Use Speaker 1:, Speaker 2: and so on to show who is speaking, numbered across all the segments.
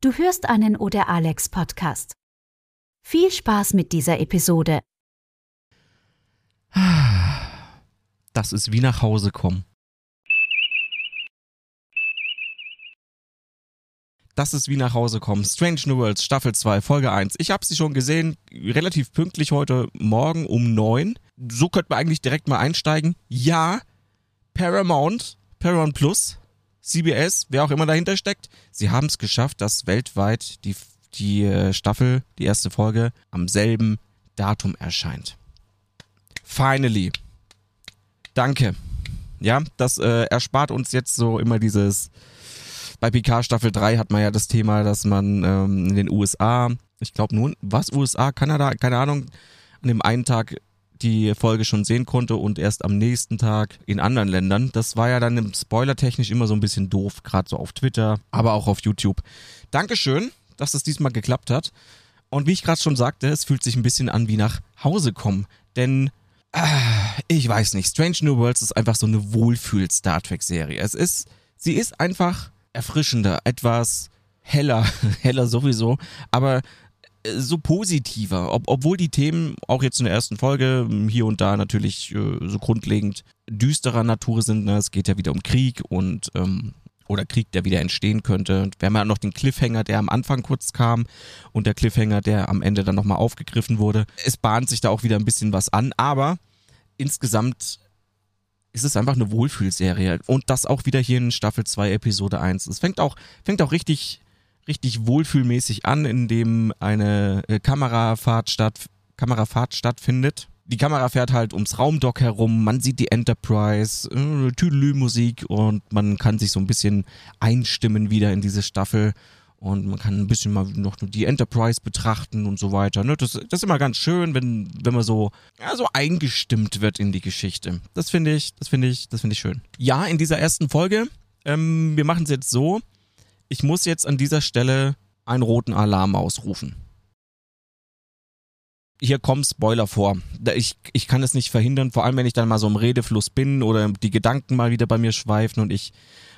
Speaker 1: Du hörst einen Oder Alex Podcast. Viel Spaß mit dieser Episode.
Speaker 2: Das ist wie nach Hause kommen. Das ist wie nach Hause kommen. Strange New Worlds, Staffel 2, Folge 1. Ich habe sie schon gesehen, relativ pünktlich heute Morgen um 9. So könnte man eigentlich direkt mal einsteigen. Ja, Paramount, Paramount Plus, CBS, wer auch immer dahinter steckt, sie haben es geschafft, dass weltweit die, die äh, Staffel, die erste Folge, am selben Datum erscheint. Finally. Danke. Ja, das äh, erspart uns jetzt so immer dieses. Bei PK Staffel 3 hat man ja das Thema, dass man ähm, in den USA, ich glaube nun, was, USA, Kanada, keine Ahnung, an dem einen Tag die Folge schon sehen konnte und erst am nächsten Tag in anderen Ländern. Das war ja dann spoilertechnisch immer so ein bisschen doof, gerade so auf Twitter, aber auch auf YouTube. Dankeschön, dass das diesmal geklappt hat. Und wie ich gerade schon sagte, es fühlt sich ein bisschen an wie nach Hause kommen. Denn äh, ich weiß nicht, Strange New Worlds ist einfach so eine Wohlfühl-Star Trek-Serie. Es ist, sie ist einfach erfrischender, etwas heller, heller sowieso, aber so positiver, ob, obwohl die Themen auch jetzt in der ersten Folge hm, hier und da natürlich äh, so grundlegend düsterer Natur sind. Ne? Es geht ja wieder um Krieg und ähm, oder Krieg, der wieder entstehen könnte. Wir haben ja noch den Cliffhanger, der am Anfang kurz kam und der Cliffhanger, der am Ende dann nochmal aufgegriffen wurde. Es bahnt sich da auch wieder ein bisschen was an, aber insgesamt ist es einfach eine Wohlfühlserie und das auch wieder hier in Staffel 2 Episode 1. Es fängt auch fängt auch richtig richtig wohlfühlmäßig an, indem eine äh, Kamerafahrt, statt, Kamerafahrt stattfindet. Die Kamera fährt halt ums Raumdock herum, man sieht die Enterprise, äh, Tüdelü-Musik und man kann sich so ein bisschen einstimmen wieder in diese Staffel und man kann ein bisschen mal noch die Enterprise betrachten und so weiter. Ne? Das, das ist immer ganz schön, wenn, wenn man so, ja, so eingestimmt wird in die Geschichte. Das finde ich, das finde ich, das finde ich schön. Ja, in dieser ersten Folge, ähm, wir machen es jetzt so, ich muss jetzt an dieser Stelle einen roten Alarm ausrufen. Hier kommen Spoiler vor. Ich, ich kann es nicht verhindern, vor allem wenn ich dann mal so im Redefluss bin oder die Gedanken mal wieder bei mir schweifen und ich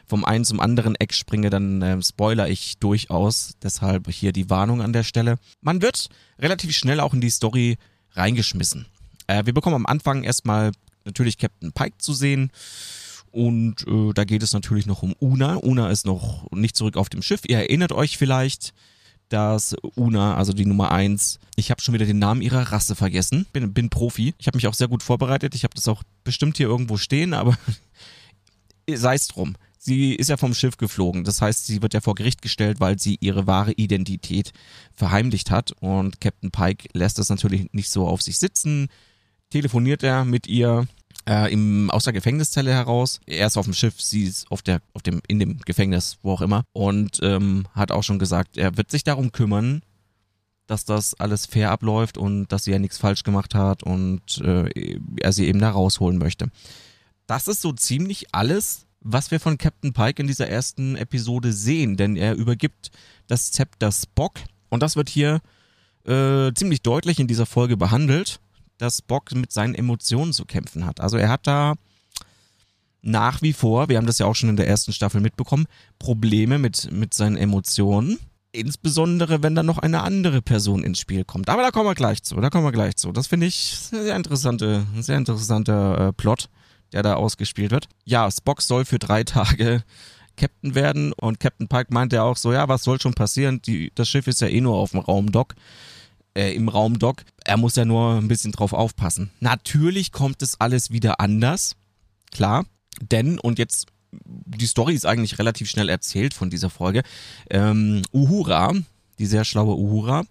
Speaker 2: vom einen zum anderen Eck springe, dann äh, spoiler ich durchaus. Deshalb hier die Warnung an der Stelle. Man wird relativ schnell auch in die Story reingeschmissen. Äh, wir bekommen am Anfang erstmal natürlich Captain Pike zu sehen und äh, da geht es natürlich noch um Una. Una ist noch nicht zurück auf dem Schiff. Ihr erinnert euch vielleicht, dass Una, also die Nummer eins, ich habe schon wieder den Namen ihrer Rasse vergessen. Bin, bin Profi. Ich habe mich auch sehr gut vorbereitet. Ich habe das auch bestimmt hier irgendwo stehen, aber sei es drum. Sie ist ja vom Schiff geflogen. Das heißt, sie wird ja vor Gericht gestellt, weil sie ihre wahre Identität verheimlicht hat. Und Captain Pike lässt das natürlich nicht so auf sich sitzen. Telefoniert er mit ihr äh, im, aus der Gefängniszelle heraus. Er ist auf dem Schiff, sie ist auf der, auf dem, in dem Gefängnis, wo auch immer. Und ähm, hat auch schon gesagt, er wird sich darum kümmern, dass das alles fair abläuft und dass sie ja nichts falsch gemacht hat und äh, er sie eben da rausholen möchte. Das ist so ziemlich alles, was wir von Captain Pike in dieser ersten Episode sehen, denn er übergibt das Zepter Spock und das wird hier äh, ziemlich deutlich in dieser Folge behandelt dass Bock mit seinen Emotionen zu kämpfen hat. Also er hat da nach wie vor, wir haben das ja auch schon in der ersten Staffel mitbekommen, Probleme mit, mit seinen Emotionen. Insbesondere, wenn dann noch eine andere Person ins Spiel kommt. Aber da kommen wir gleich zu, da kommen wir gleich zu. Das finde ich eine sehr interessante, ein sehr interessanter äh, Plot, der da ausgespielt wird. Ja, Spock soll für drei Tage Captain werden und Captain Pike meinte ja auch so, ja, was soll schon passieren? Die, das Schiff ist ja eh nur auf dem Raumdock äh, im Raum Doc. Er muss ja nur ein bisschen drauf aufpassen. Natürlich kommt es alles wieder anders, klar, denn und jetzt die Story ist eigentlich relativ schnell erzählt von dieser Folge. Ähm, Uhura, die sehr schlaue Uhura,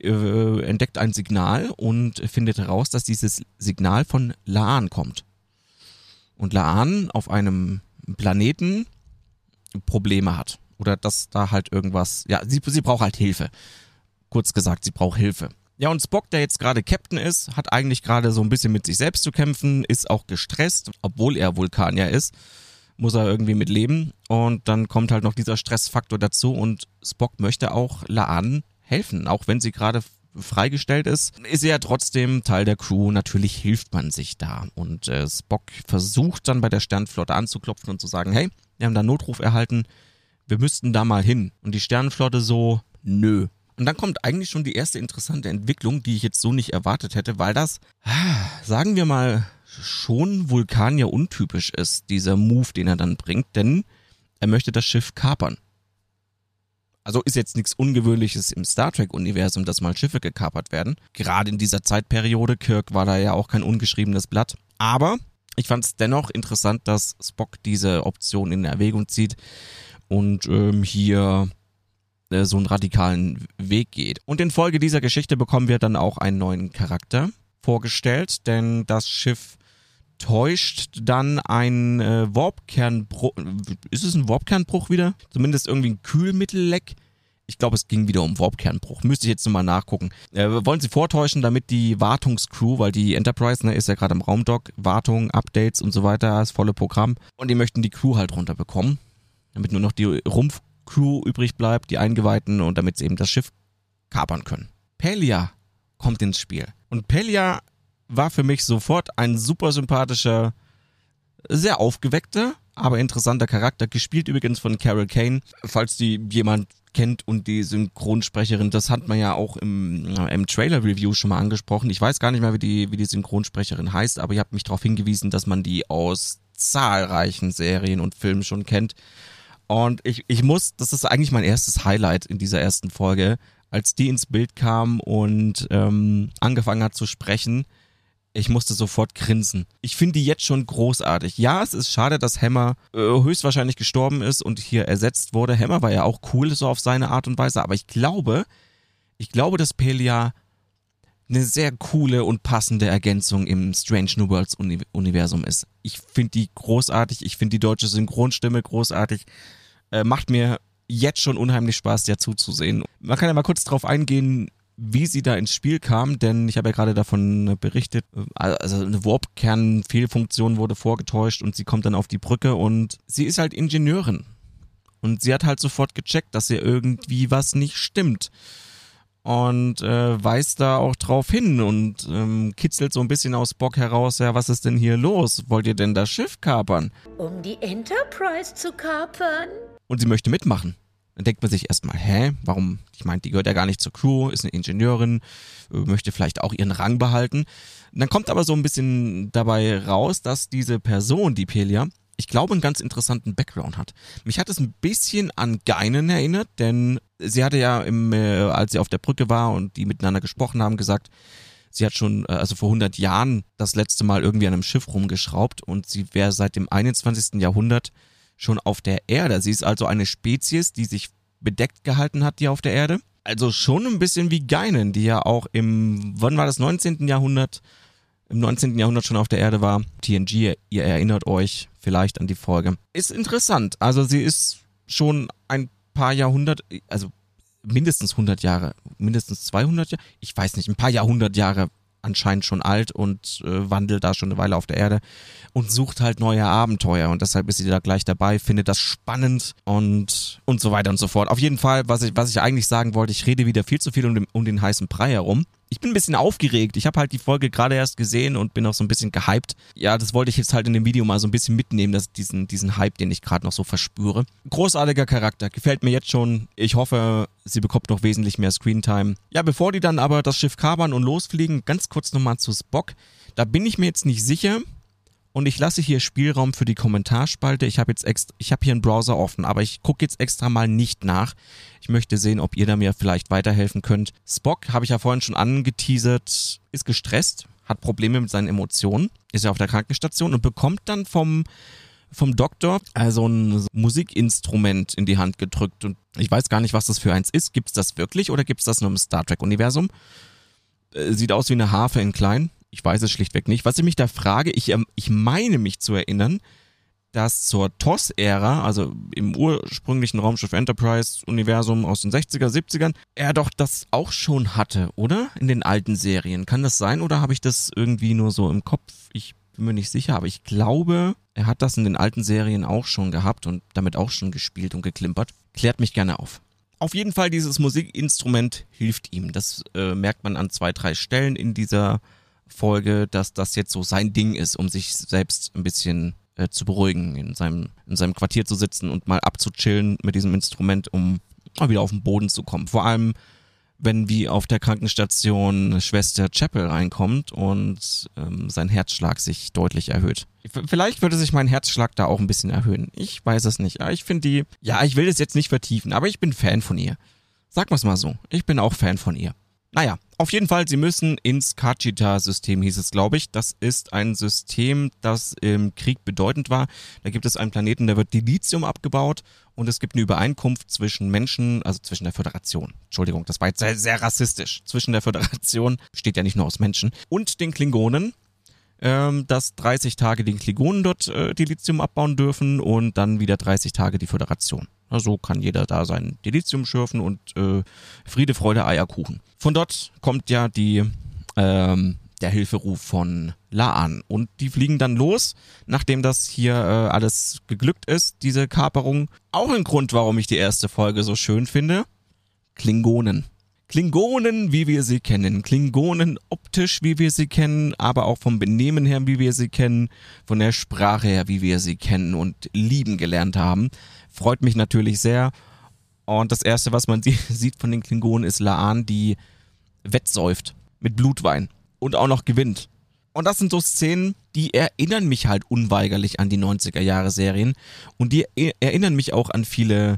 Speaker 2: äh, entdeckt ein Signal und findet heraus, dass dieses Signal von Laan kommt. Und Laan auf einem Planeten Probleme hat. Oder dass da halt irgendwas, ja, sie, sie braucht halt Hilfe. Kurz gesagt, sie braucht Hilfe. Ja, und Spock, der jetzt gerade Captain ist, hat eigentlich gerade so ein bisschen mit sich selbst zu kämpfen, ist auch gestresst, obwohl er Vulkanier ist, muss er irgendwie mit leben. Und dann kommt halt noch dieser Stressfaktor dazu und Spock möchte auch Laan helfen, auch wenn sie gerade freigestellt ist, ist er ja trotzdem Teil der Crew. Natürlich hilft man sich da. Und äh, Spock versucht dann bei der Sternflotte anzuklopfen und zu sagen, hey, wir haben da Notruf erhalten, wir müssten da mal hin. Und die Sternenflotte so, nö. Und dann kommt eigentlich schon die erste interessante Entwicklung, die ich jetzt so nicht erwartet hätte, weil das, sagen wir mal, schon Vulkanier untypisch ist, dieser Move, den er dann bringt, denn er möchte das Schiff kapern. Also ist jetzt nichts Ungewöhnliches im Star Trek-Universum, dass mal Schiffe gekapert werden. Gerade in dieser Zeitperiode, Kirk war da ja auch kein ungeschriebenes Blatt. Aber ich fand es dennoch interessant, dass Spock diese Option in Erwägung zieht und ähm, hier äh, so einen radikalen Weg geht. Und in Folge dieser Geschichte bekommen wir dann auch einen neuen Charakter vorgestellt, denn das Schiff täuscht dann ein äh, Warpkernbruch. Ist es ein Warpkernbruch wieder? Zumindest irgendwie ein Kühlmittelleck. Ich glaube, es ging wieder um Warpkernbruch. Müsste ich jetzt nochmal nachgucken. Äh, wollen sie vortäuschen, damit die Wartungscrew, weil die Enterprise ne, ist ja gerade im Raumdock, Wartung, Updates und so weiter, das volle Programm. Und die möchten die Crew halt runterbekommen, damit nur noch die Rumpfcrew übrig bleibt, die Eingeweihten und damit sie eben das Schiff kapern können. Pelia kommt ins Spiel. Und Pelia war für mich sofort ein super sympathischer, sehr aufgeweckter, aber interessanter Charakter, gespielt übrigens von Carol Kane. Falls die jemand kennt und die Synchronsprecherin, das hat man ja auch im, im Trailer-Review schon mal angesprochen. Ich weiß gar nicht mehr, wie die, wie die Synchronsprecherin heißt, aber ihr habt mich darauf hingewiesen, dass man die aus zahlreichen Serien und Filmen schon kennt. Und ich, ich muss, das ist eigentlich mein erstes Highlight in dieser ersten Folge, als die ins Bild kam und ähm, angefangen hat zu sprechen ich musste sofort grinsen. Ich finde die jetzt schon großartig. Ja, es ist schade, dass Hammer äh, höchstwahrscheinlich gestorben ist und hier ersetzt wurde. Hammer war ja auch cool so auf seine Art und Weise, aber ich glaube, ich glaube, dass Pelia eine sehr coole und passende Ergänzung im Strange New Worlds Universum ist. Ich finde die großartig, ich finde die deutsche Synchronstimme großartig. Äh, macht mir jetzt schon unheimlich Spaß, der zuzusehen. Man kann ja mal kurz drauf eingehen, wie sie da ins Spiel kam, denn ich habe ja gerade davon berichtet, also eine Warp-Kern-Fehlfunktion wurde vorgetäuscht und sie kommt dann auf die Brücke und sie ist halt Ingenieurin. Und sie hat halt sofort gecheckt, dass ihr irgendwie was nicht stimmt. Und äh, weist da auch drauf hin und ähm, kitzelt so ein bisschen aus Bock heraus, ja, was ist denn hier los? Wollt ihr denn das Schiff kapern?
Speaker 3: Um die Enterprise zu kapern?
Speaker 2: Und sie möchte mitmachen. Dann denkt man sich erstmal, hä, warum? Ich meine, die gehört ja gar nicht zur Crew, ist eine Ingenieurin, äh, möchte vielleicht auch ihren Rang behalten. dann kommt aber so ein bisschen dabei raus, dass diese Person, die Pelia, ich glaube, einen ganz interessanten Background hat. Mich hat es ein bisschen an Geinen erinnert, denn sie hatte ja im, äh, als sie auf der Brücke war und die miteinander gesprochen haben, gesagt, sie hat schon, äh, also vor 100 Jahren das letzte Mal irgendwie an einem Schiff rumgeschraubt und sie wäre seit dem 21. Jahrhundert schon auf der Erde. Sie ist also eine Spezies, die sich bedeckt gehalten hat, die auf der Erde. Also schon ein bisschen wie Geinen, die ja auch im, wann war das, 19. Jahrhundert, im 19. Jahrhundert schon auf der Erde war. TNG, ihr erinnert euch vielleicht an die Folge. Ist interessant. Also sie ist schon ein paar Jahrhundert, also mindestens 100 Jahre, mindestens 200 Jahre, ich weiß nicht, ein paar Jahrhundert Jahre anscheinend schon alt und äh, wandelt da schon eine Weile auf der Erde und sucht halt neue Abenteuer und deshalb ist sie da gleich dabei, findet das spannend und und so weiter und so fort. Auf jeden Fall, was ich was ich eigentlich sagen wollte, ich rede wieder viel zu viel um den, um den heißen Brei herum ich bin ein bisschen aufgeregt. Ich habe halt die Folge gerade erst gesehen und bin auch so ein bisschen gehypt. Ja, das wollte ich jetzt halt in dem Video mal so ein bisschen mitnehmen, dass diesen, diesen Hype, den ich gerade noch so verspüre. Großartiger Charakter, gefällt mir jetzt schon. Ich hoffe, sie bekommt noch wesentlich mehr Screentime. Ja, bevor die dann aber das Schiff kabern und losfliegen, ganz kurz nochmal zu Spock. Da bin ich mir jetzt nicht sicher, und ich lasse hier Spielraum für die Kommentarspalte. Ich habe jetzt extra, ich habe hier einen Browser offen, aber ich gucke jetzt extra mal nicht nach. Ich möchte sehen, ob ihr da mir vielleicht weiterhelfen könnt. Spock, habe ich ja vorhin schon angeteasert, ist gestresst, hat Probleme mit seinen Emotionen, ist ja auf der Krankenstation und bekommt dann vom vom Doktor also ein Musikinstrument in die Hand gedrückt und ich weiß gar nicht, was das für eins ist. Gibt es das wirklich oder gibt es das nur im Star Trek Universum? Äh, sieht aus wie eine Harfe in klein. Ich weiß es schlichtweg nicht. Was ich mich da frage, ich, ähm, ich meine mich zu erinnern, dass zur TOS-Ära, also im ursprünglichen Raumschiff Enterprise-Universum aus den 60er, 70ern, er doch das auch schon hatte, oder? In den alten Serien. Kann das sein oder habe ich das irgendwie nur so im Kopf? Ich bin mir nicht sicher, aber ich glaube, er hat das in den alten Serien auch schon gehabt und damit auch schon gespielt und geklimpert. Klärt mich gerne auf. Auf jeden Fall, dieses Musikinstrument hilft ihm. Das äh, merkt man an zwei, drei Stellen in dieser Folge, dass das jetzt so sein Ding ist, um sich selbst ein bisschen äh, zu beruhigen, in seinem, in seinem Quartier zu sitzen und mal abzuchillen mit diesem Instrument, um mal wieder auf den Boden zu kommen. Vor allem, wenn wie auf der Krankenstation Schwester Chapel reinkommt und ähm, sein Herzschlag sich deutlich erhöht. Vielleicht würde sich mein Herzschlag da auch ein bisschen erhöhen. Ich weiß es nicht. Ich finde die, ja, ich will es jetzt nicht vertiefen, aber ich bin Fan von ihr. Sag mal's mal so. Ich bin auch Fan von ihr. Naja, auf jeden Fall, sie müssen ins Kachita-System, hieß es, glaube ich. Das ist ein System, das im Krieg bedeutend war. Da gibt es einen Planeten, da wird Dilithium abgebaut und es gibt eine Übereinkunft zwischen Menschen, also zwischen der Föderation. Entschuldigung, das war jetzt sehr, sehr rassistisch. Zwischen der Föderation, besteht ja nicht nur aus Menschen, und den Klingonen, ähm, dass 30 Tage die Klingonen dort äh, Dilithium abbauen dürfen und dann wieder 30 Tage die Föderation. Na, so kann jeder da sein Dilithium schürfen und äh, Friede, Freude, Eierkuchen. Von dort kommt ja die ähm, der Hilferuf von Laan. Und die fliegen dann los, nachdem das hier äh, alles geglückt ist, diese Kaperung. Auch ein Grund, warum ich die erste Folge so schön finde. Klingonen. Klingonen, wie wir sie kennen. Klingonen optisch, wie wir sie kennen, aber auch vom Benehmen her, wie wir sie kennen, von der Sprache her, wie wir sie kennen und lieben gelernt haben. Freut mich natürlich sehr. Und das erste, was man sieht von den Klingonen, ist Laan, die wettsäuft mit Blutwein und auch noch gewinnt. Und das sind so Szenen, die erinnern mich halt unweigerlich an die 90er Jahre Serien und die erinnern mich auch an viele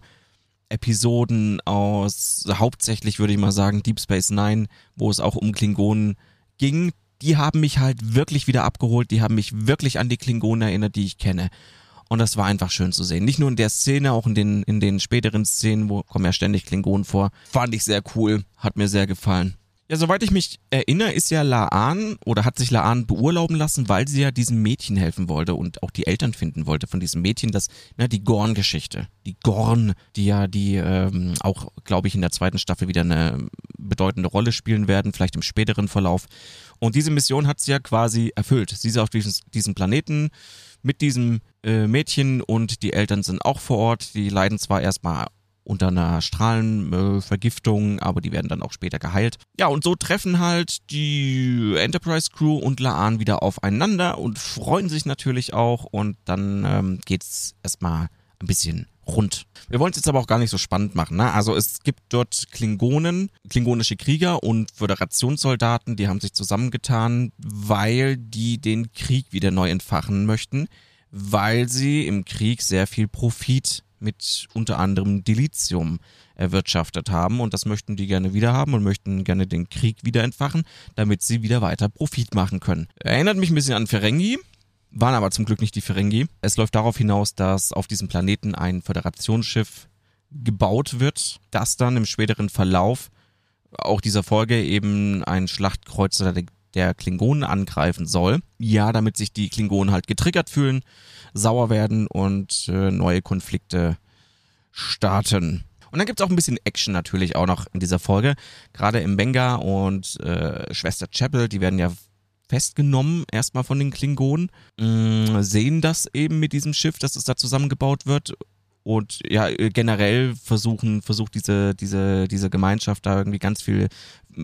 Speaker 2: Episoden aus hauptsächlich würde ich mal sagen Deep Space Nine, wo es auch um Klingonen ging. Die haben mich halt wirklich wieder abgeholt, die haben mich wirklich an die Klingonen erinnert, die ich kenne. Und das war einfach schön zu sehen. Nicht nur in der Szene, auch in den, in den späteren Szenen, wo kommen ja ständig Klingonen vor. Fand ich sehr cool, hat mir sehr gefallen. Ja, soweit ich mich erinnere, ist ja Laan oder hat sich Laan beurlauben lassen, weil sie ja diesem Mädchen helfen wollte und auch die Eltern finden wollte von diesem Mädchen, das, na, die Gorn-Geschichte. Die Gorn, die ja die ähm, auch, glaube ich, in der zweiten Staffel wieder eine bedeutende Rolle spielen werden, vielleicht im späteren Verlauf. Und diese Mission hat sie ja quasi erfüllt. Sie ist auf diesem, diesem Planeten mit diesem äh, Mädchen und die Eltern sind auch vor Ort. Die leiden zwar erstmal unter einer Strahlenvergiftung, aber die werden dann auch später geheilt. Ja, und so treffen halt die Enterprise Crew und Laan wieder aufeinander und freuen sich natürlich auch und dann ähm, geht's erstmal ein bisschen rund. Wir wollen es jetzt aber auch gar nicht so spannend machen. Ne? Also es gibt dort Klingonen, klingonische Krieger und Föderationssoldaten, die haben sich zusammengetan, weil die den Krieg wieder neu entfachen möchten, weil sie im Krieg sehr viel Profit mit unter anderem Dilithium erwirtschaftet haben und das möchten die gerne wieder haben und möchten gerne den Krieg wieder entfachen, damit sie wieder weiter Profit machen können. Erinnert mich ein bisschen an Ferengi, waren aber zum Glück nicht die Ferengi. Es läuft darauf hinaus, dass auf diesem Planeten ein Föderationsschiff gebaut wird, das dann im späteren Verlauf auch dieser Folge eben ein Schlachtkreuzer der Klingonen angreifen soll. Ja, damit sich die Klingonen halt getriggert fühlen sauer werden und äh, neue Konflikte starten. Und dann gibt es auch ein bisschen Action natürlich auch noch in dieser Folge. Gerade im Benga und äh, Schwester Chapel, die werden ja festgenommen, erstmal von den Klingonen, mm, sehen das eben mit diesem Schiff, dass es da zusammengebaut wird und ja, generell versuchen, versucht diese, diese, diese Gemeinschaft da irgendwie ganz viel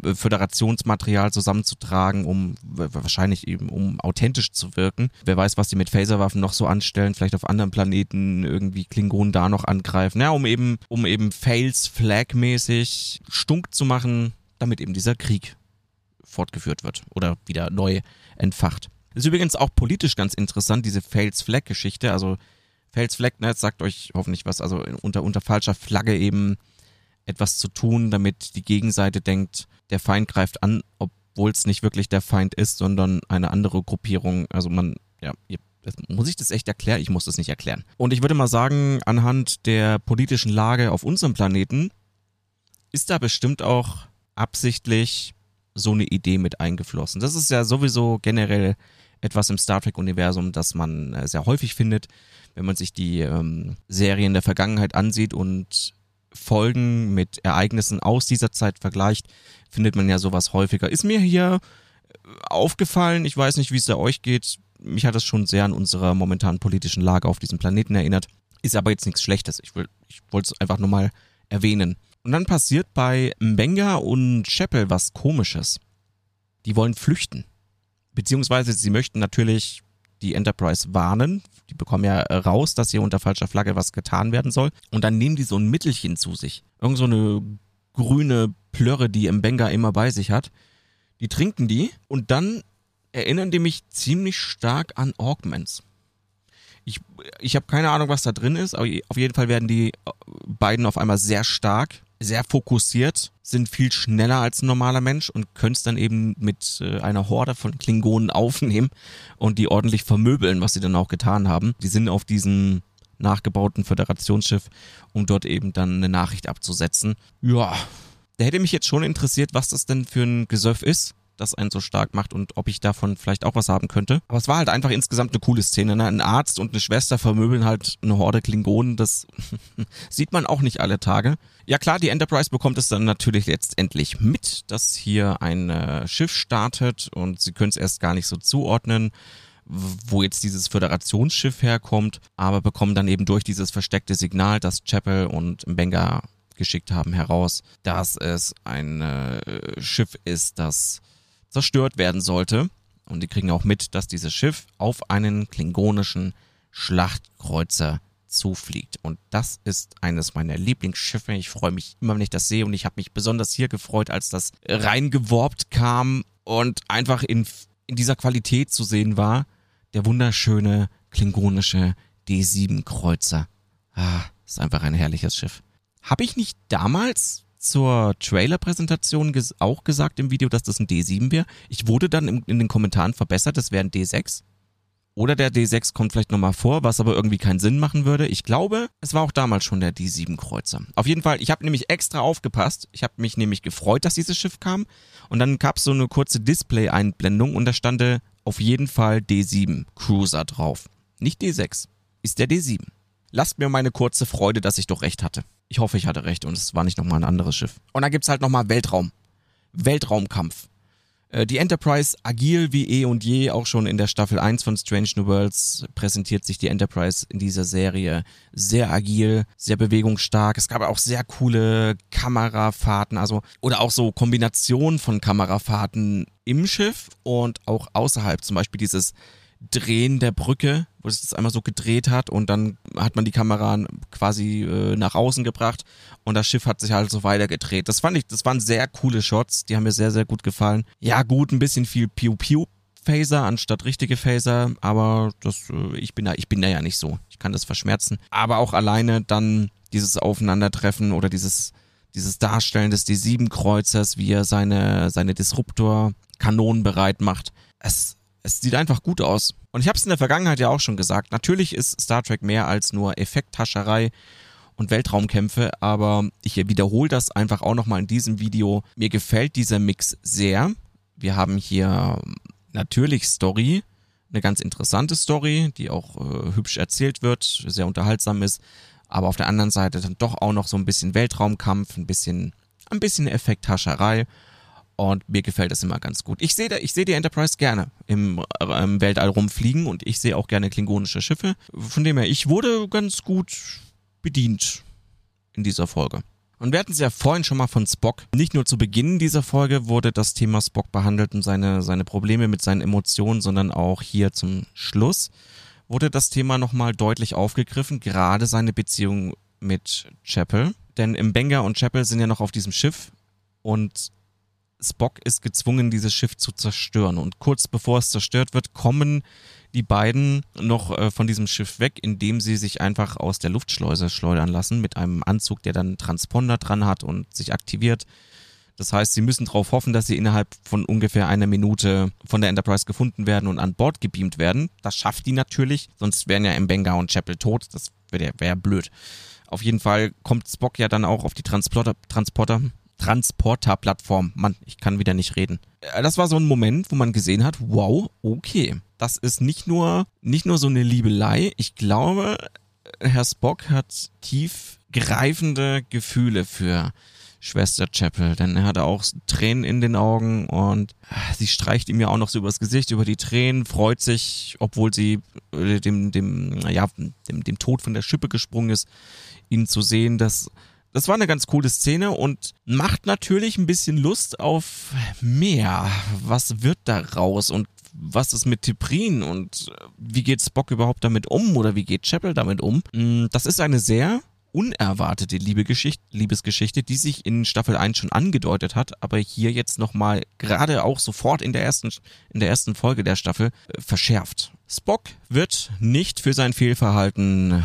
Speaker 2: äh, Föderationsmaterial zusammenzutragen, um wahrscheinlich eben, um authentisch zu wirken. Wer weiß, was die mit Phaserwaffen noch so anstellen, vielleicht auf anderen Planeten irgendwie Klingonen da noch angreifen. Ja, um eben, um eben Fails Flag-mäßig stunk zu machen, damit eben dieser Krieg fortgeführt wird oder wieder neu entfacht. ist übrigens auch politisch ganz interessant, diese Fails Flag Geschichte. Also Fails Flag, ne, sagt euch hoffentlich was, also unter, unter falscher Flagge eben etwas zu tun, damit die Gegenseite denkt, der Feind greift an, obwohl es nicht wirklich der Feind ist, sondern eine andere Gruppierung. Also man, ja, muss ich das echt erklären? Ich muss das nicht erklären. Und ich würde mal sagen, anhand der politischen Lage auf unserem Planeten ist da bestimmt auch absichtlich so eine Idee mit eingeflossen. Das ist ja sowieso generell etwas im Star Trek-Universum, das man äh, sehr häufig findet, wenn man sich die ähm, Serien der Vergangenheit ansieht und Folgen mit Ereignissen aus dieser Zeit vergleicht, findet man ja sowas häufiger. Ist mir hier äh, aufgefallen, ich weiß nicht, wie es da euch geht, mich hat das schon sehr an unsere momentanen politischen Lage auf diesem Planeten erinnert. Ist aber jetzt nichts Schlechtes. Ich, ich wollte es einfach nur mal erwähnen. Und dann passiert bei Mbenga und Chapel was komisches. Die wollen flüchten. Beziehungsweise sie möchten natürlich die Enterprise warnen die bekommen ja raus, dass hier unter falscher Flagge was getan werden soll. Und dann nehmen die so ein Mittelchen zu sich. Irgend so eine grüne Plörre, die Mbenga immer bei sich hat. Die trinken die und dann erinnern die mich ziemlich stark an Augments. Ich, ich habe keine Ahnung, was da drin ist, aber auf jeden Fall werden die beiden auf einmal sehr stark, sehr fokussiert, sind viel schneller als ein normaler Mensch und können es dann eben mit äh, einer Horde von Klingonen aufnehmen und die ordentlich vermöbeln, was sie dann auch getan haben. Die sind auf diesem nachgebauten Föderationsschiff, um dort eben dann eine Nachricht abzusetzen. Ja, da hätte mich jetzt schon interessiert, was das denn für ein Gesöff ist das einen so stark macht und ob ich davon vielleicht auch was haben könnte. Aber es war halt einfach insgesamt eine coole Szene. Ne? Ein Arzt und eine Schwester vermöbeln halt eine Horde Klingonen. Das sieht man auch nicht alle Tage. Ja klar, die Enterprise bekommt es dann natürlich letztendlich mit, dass hier ein äh, Schiff startet und sie können es erst gar nicht so zuordnen wo jetzt dieses Föderationsschiff herkommt, aber bekommen dann eben durch dieses versteckte Signal, das Chapel und Mbenga geschickt haben, heraus, dass es ein äh, Schiff ist, das zerstört werden sollte. Und die kriegen auch mit, dass dieses Schiff auf einen klingonischen Schlachtkreuzer zufliegt. Und das ist eines meiner Lieblingsschiffe. Ich freue mich immer, wenn ich das sehe. Und ich habe mich besonders hier gefreut, als das reingeworbt kam und einfach in, in dieser Qualität zu sehen war. Der wunderschöne klingonische D7-Kreuzer. Ah, ist einfach ein herrliches Schiff. Habe ich nicht damals zur Trailer-Präsentation ges auch gesagt im Video, dass das ein D7 wäre. Ich wurde dann in, in den Kommentaren verbessert, das wäre ein D6. Oder der D6 kommt vielleicht nochmal vor, was aber irgendwie keinen Sinn machen würde. Ich glaube, es war auch damals schon der D7-Kreuzer. Auf jeden Fall, ich habe nämlich extra aufgepasst. Ich habe mich nämlich gefreut, dass dieses Schiff kam. Und dann gab es so eine kurze Display-Einblendung und da stand auf jeden Fall D7 Cruiser drauf. Nicht D6. Ist der D7. Lasst mir meine kurze Freude, dass ich doch recht hatte. Ich hoffe, ich hatte recht und es war nicht nochmal ein anderes Schiff. Und dann gibt's halt nochmal Weltraum. Weltraumkampf. Äh, die Enterprise, agil wie eh und je, auch schon in der Staffel 1 von Strange New Worlds präsentiert sich die Enterprise in dieser Serie sehr agil, sehr bewegungsstark. Es gab auch sehr coole Kamerafahrten, also oder auch so Kombinationen von Kamerafahrten im Schiff und auch außerhalb. Zum Beispiel dieses Drehen der Brücke, wo es das einmal so gedreht hat und dann hat man die Kamera quasi äh, nach außen gebracht und das Schiff hat sich halt so weiter gedreht. Das fand ich, das waren sehr coole Shots, die haben mir sehr, sehr gut gefallen. Ja, gut, ein bisschen viel Piu-Piu. Phaser anstatt richtige Phaser, aber das, äh, ich bin da, ich bin da ja nicht so. Ich kann das verschmerzen. Aber auch alleine dann dieses Aufeinandertreffen oder dieses, dieses Darstellen des D7-Kreuzers, wie er seine, seine Disruptor-Kanonen bereit macht. Es, es sieht einfach gut aus. Und ich habe es in der Vergangenheit ja auch schon gesagt. Natürlich ist Star Trek mehr als nur Effekthascherei und Weltraumkämpfe, aber ich wiederhole das einfach auch nochmal in diesem Video. Mir gefällt dieser Mix sehr. Wir haben hier natürlich Story, eine ganz interessante Story, die auch äh, hübsch erzählt wird, sehr unterhaltsam ist, aber auf der anderen Seite dann doch auch noch so ein bisschen Weltraumkampf, ein bisschen, ein bisschen Effekthascherei und mir gefällt das immer ganz gut. Ich sehe ich sehe die Enterprise gerne im, im Weltall rumfliegen und ich sehe auch gerne klingonische Schiffe. Von dem her, ich wurde ganz gut bedient in dieser Folge. Und wir hatten es ja vorhin schon mal von Spock. Nicht nur zu Beginn dieser Folge wurde das Thema Spock behandelt und seine, seine Probleme mit seinen Emotionen, sondern auch hier zum Schluss wurde das Thema nochmal deutlich aufgegriffen, gerade seine Beziehung mit Chapel. Denn im Benga und Chapel sind ja noch auf diesem Schiff und Spock ist gezwungen, dieses Schiff zu zerstören. Und kurz bevor es zerstört wird, kommen die beiden noch äh, von diesem Schiff weg, indem sie sich einfach aus der Luftschleuse schleudern lassen mit einem Anzug, der dann Transponder dran hat und sich aktiviert. Das heißt, sie müssen darauf hoffen, dass sie innerhalb von ungefähr einer Minute von der Enterprise gefunden werden und an Bord gebeamt werden. Das schafft die natürlich, sonst wären ja Mbenga und Chapel tot. Das wäre wär blöd. Auf jeden Fall kommt Spock ja dann auch auf die Transporter, Transporter Transporter-Plattform. Mann, ich kann wieder nicht reden. Äh, das war so ein Moment, wo man gesehen hat, wow, okay. Das ist nicht nur, nicht nur so eine Liebelei. Ich glaube, Herr Spock hat tiefgreifende Gefühle für Schwester Chapel, denn er hatte auch Tränen in den Augen und äh, sie streicht ihm ja auch noch so übers Gesicht, über die Tränen, freut sich, obwohl sie äh, dem, dem, ja, dem, dem Tod von der Schippe gesprungen ist, ihn zu sehen, dass das war eine ganz coole Szene und macht natürlich ein bisschen Lust auf mehr. Was wird daraus und was ist mit Tiprin und äh, wie geht Spock überhaupt damit um oder wie geht Chapel damit um. Mm, das ist eine sehr unerwartete Liebesgeschichte, die sich in Staffel 1 schon angedeutet hat, aber hier jetzt nochmal gerade auch sofort in der ersten, in der ersten Folge der Staffel äh, verschärft. Spock wird nicht für sein Fehlverhalten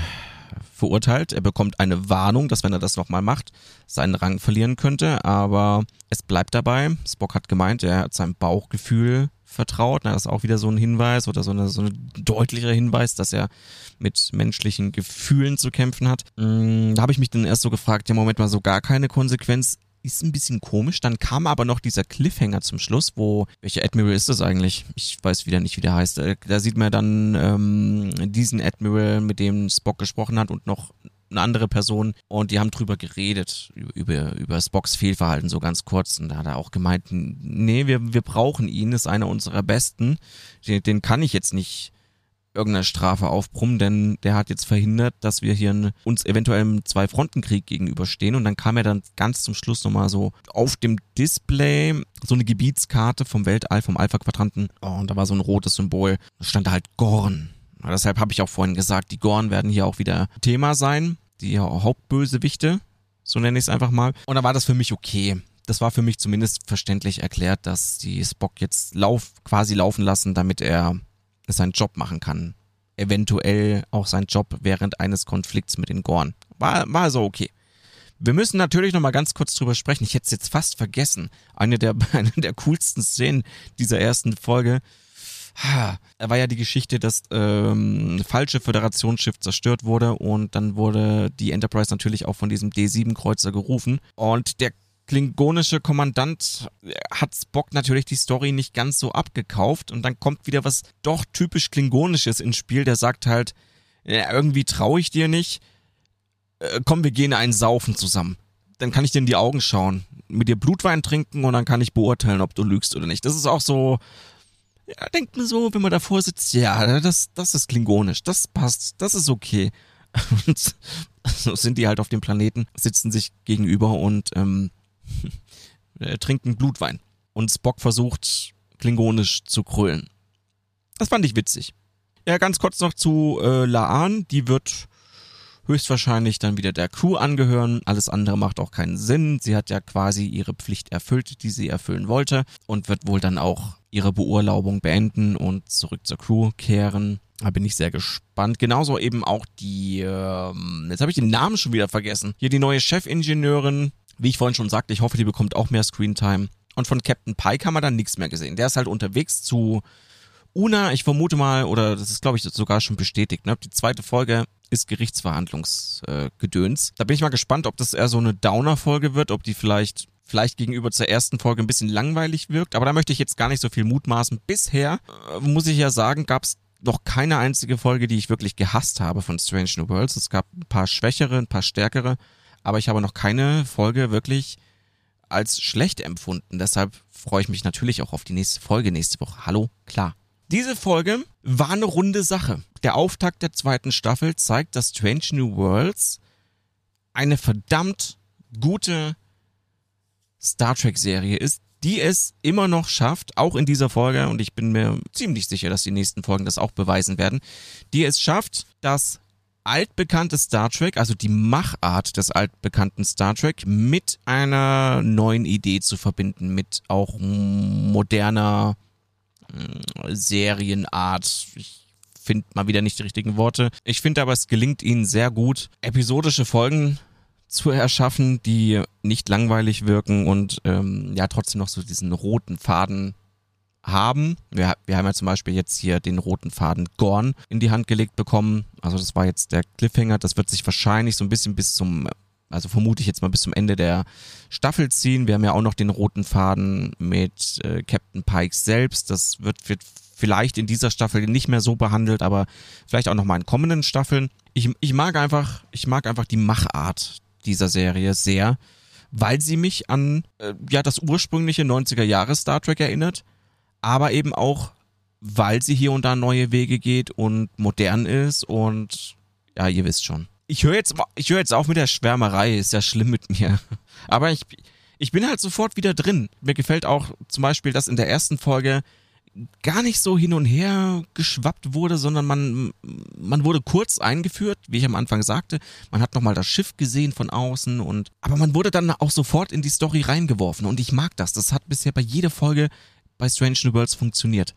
Speaker 2: verurteilt. Er bekommt eine Warnung, dass wenn er das nochmal macht, seinen Rang verlieren könnte, aber es bleibt dabei. Spock hat gemeint, er hat seinem Bauchgefühl vertraut. das ist auch wieder so ein Hinweis oder so, eine, so ein deutlicher Hinweis, dass er mit menschlichen Gefühlen zu kämpfen hat. Mm, da habe ich mich dann erst so gefragt, ja Moment mal, so gar keine Konsequenz ist ein bisschen komisch. Dann kam aber noch dieser Cliffhanger zum Schluss, wo, welcher Admiral ist das eigentlich? Ich weiß wieder nicht, wie der heißt. Äh, da sieht man dann ähm, diesen Admiral, mit dem Spock gesprochen hat und noch eine andere Person und die haben drüber geredet, über, über Spocks Fehlverhalten so ganz kurz und da hat er auch gemeint, nee, wir, wir brauchen ihn, ist einer unserer Besten, den, den kann ich jetzt nicht irgendeiner Strafe aufbrummen, denn der hat jetzt verhindert, dass wir hier uns eventuell im Zwei-Fronten-Krieg gegenüberstehen. Und dann kam er dann ganz zum Schluss nochmal so auf dem Display so eine Gebietskarte vom Weltall, vom Alpha-Quadranten. Oh, und da war so ein rotes Symbol. Da stand da halt Gorn. Und deshalb habe ich auch vorhin gesagt, die Gorn werden hier auch wieder Thema sein. Die Hauptbösewichte, so nenne ich es einfach mal. Und da war das für mich okay das war für mich zumindest verständlich erklärt, dass die Spock jetzt lauf, quasi laufen lassen, damit er seinen Job machen kann. Eventuell auch seinen Job während eines Konflikts mit den Gorn. War, war also okay. Wir müssen natürlich noch mal ganz kurz drüber sprechen. Ich hätte es jetzt fast vergessen. Eine der, eine der coolsten Szenen dieser ersten Folge. War ja die Geschichte, dass ähm, falsche Föderationsschiff zerstört wurde und dann wurde die Enterprise natürlich auch von diesem D7-Kreuzer gerufen. Und der klingonische Kommandant äh, hat Spock natürlich die Story nicht ganz so abgekauft und dann kommt wieder was doch typisch Klingonisches ins Spiel, der sagt halt, ja, irgendwie traue ich dir nicht, äh, komm, wir gehen einen Saufen zusammen. Dann kann ich dir in die Augen schauen, mit dir Blutwein trinken und dann kann ich beurteilen, ob du lügst oder nicht. Das ist auch so, ja, denkt mir so, wenn man davor sitzt, ja, das, das ist klingonisch, das passt, das ist okay. Und so sind die halt auf dem Planeten, sitzen sich gegenüber und ähm, äh, trinken Blutwein. Und Spock versucht, klingonisch zu krölen. Das fand ich witzig. Ja, ganz kurz noch zu äh, Laan. Die wird höchstwahrscheinlich dann wieder der Crew angehören. Alles andere macht auch keinen Sinn. Sie hat ja quasi ihre Pflicht erfüllt, die sie erfüllen wollte und wird wohl dann auch ihre Beurlaubung beenden und zurück zur Crew kehren. Da bin ich sehr gespannt. Genauso eben auch die, ähm, jetzt habe ich den Namen schon wieder vergessen. Hier die neue Chefingenieurin, wie ich vorhin schon sagte, ich hoffe, die bekommt auch mehr Screentime. Und von Captain Pike haben wir dann nichts mehr gesehen. Der ist halt unterwegs zu Una, ich vermute mal, oder das ist glaube ich sogar schon bestätigt, ne? Die zweite Folge ist Gerichtsverhandlungsgedöns. Äh, da bin ich mal gespannt, ob das eher so eine Downer-Folge wird, ob die vielleicht vielleicht gegenüber zur ersten Folge ein bisschen langweilig wirkt, aber da möchte ich jetzt gar nicht so viel mutmaßen. Bisher, äh, muss ich ja sagen, gab es noch keine einzige Folge, die ich wirklich gehasst habe von Strange New Worlds. Es gab ein paar schwächere, ein paar stärkere aber ich habe noch keine Folge wirklich als schlecht empfunden. Deshalb freue ich mich natürlich auch auf die nächste Folge nächste Woche. Hallo, klar. Diese Folge war eine runde Sache. Der Auftakt der zweiten Staffel zeigt, dass Strange New Worlds eine verdammt gute Star Trek Serie ist, die es immer noch schafft, auch in dieser Folge, und ich bin mir ziemlich sicher, dass die nächsten Folgen das auch beweisen werden, die es schafft, das altbekannte Star Trek, also die Machart des altbekannten Star Trek, mit einer neuen Idee zu verbinden, mit auch moderner äh, Serienart. Ich finde mal wieder nicht die richtigen Worte. Ich finde aber, es gelingt ihnen sehr gut, episodische Folgen zu erschaffen, die nicht langweilig wirken und ähm, ja trotzdem noch so diesen roten Faden haben. Wir, wir haben ja zum Beispiel jetzt hier den roten Faden Gorn in die Hand gelegt bekommen. Also das war jetzt der Cliffhanger. Das wird sich wahrscheinlich so ein bisschen bis zum, also vermute ich jetzt mal bis zum Ende der Staffel ziehen. Wir haben ja auch noch den roten Faden mit äh, Captain Pikes selbst. Das wird, wird vielleicht in dieser Staffel nicht mehr so behandelt, aber vielleicht auch noch mal in kommenden Staffeln. Ich, ich mag einfach, ich mag einfach die Machart dieser Serie sehr, weil sie mich an äh, ja das ursprüngliche 90er Jahre Star Trek erinnert aber eben auch, weil sie hier und da neue Wege geht und modern ist und ja, ihr wisst schon. Ich höre jetzt, höre jetzt auf mit der Schwärmerei, ist ja schlimm mit mir. Aber ich, ich bin halt sofort wieder drin. Mir gefällt auch zum Beispiel, dass in der ersten Folge gar nicht so hin und her geschwappt wurde, sondern man, man wurde kurz eingeführt, wie ich am Anfang sagte. Man hat nochmal das Schiff gesehen von außen und, aber man wurde dann auch sofort in die Story reingeworfen und ich mag das. Das hat bisher bei jeder Folge bei Strange New Worlds funktioniert.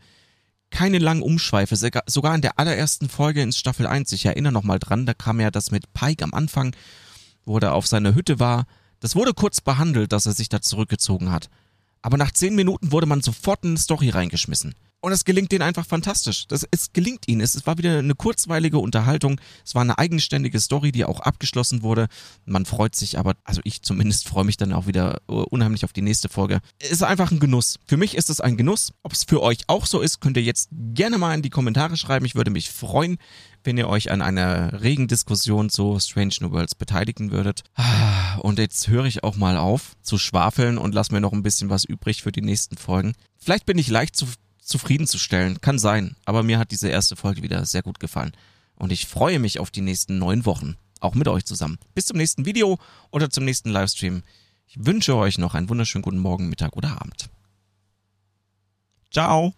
Speaker 2: Keine langen Umschweife, sogar in der allerersten Folge in Staffel 1, ich erinnere nochmal dran, da kam ja das mit Pike am Anfang, wo er auf seiner Hütte war. Das wurde kurz behandelt, dass er sich da zurückgezogen hat. Aber nach zehn Minuten wurde man sofort in eine Story reingeschmissen. Und es gelingt denen einfach fantastisch. Das, es gelingt ihnen. Es, es war wieder eine kurzweilige Unterhaltung. Es war eine eigenständige Story, die auch abgeschlossen wurde. Man freut sich aber, also ich zumindest freue mich dann auch wieder uh, unheimlich auf die nächste Folge. Es ist einfach ein Genuss. Für mich ist es ein Genuss. Ob es für euch auch so ist, könnt ihr jetzt gerne mal in die Kommentare schreiben. Ich würde mich freuen, wenn ihr euch an einer regen Diskussion zu Strange New Worlds beteiligen würdet. Ah, und jetzt höre ich auch mal auf zu schwafeln und lasse mir noch ein bisschen was übrig für die nächsten Folgen. Vielleicht bin ich leicht zu zufriedenzustellen. Kann sein. Aber mir hat diese erste Folge wieder sehr gut gefallen. Und ich freue mich auf die nächsten neun Wochen. Auch mit euch zusammen. Bis zum nächsten Video oder zum nächsten Livestream. Ich wünsche euch noch einen wunderschönen guten Morgen, Mittag oder Abend. Ciao.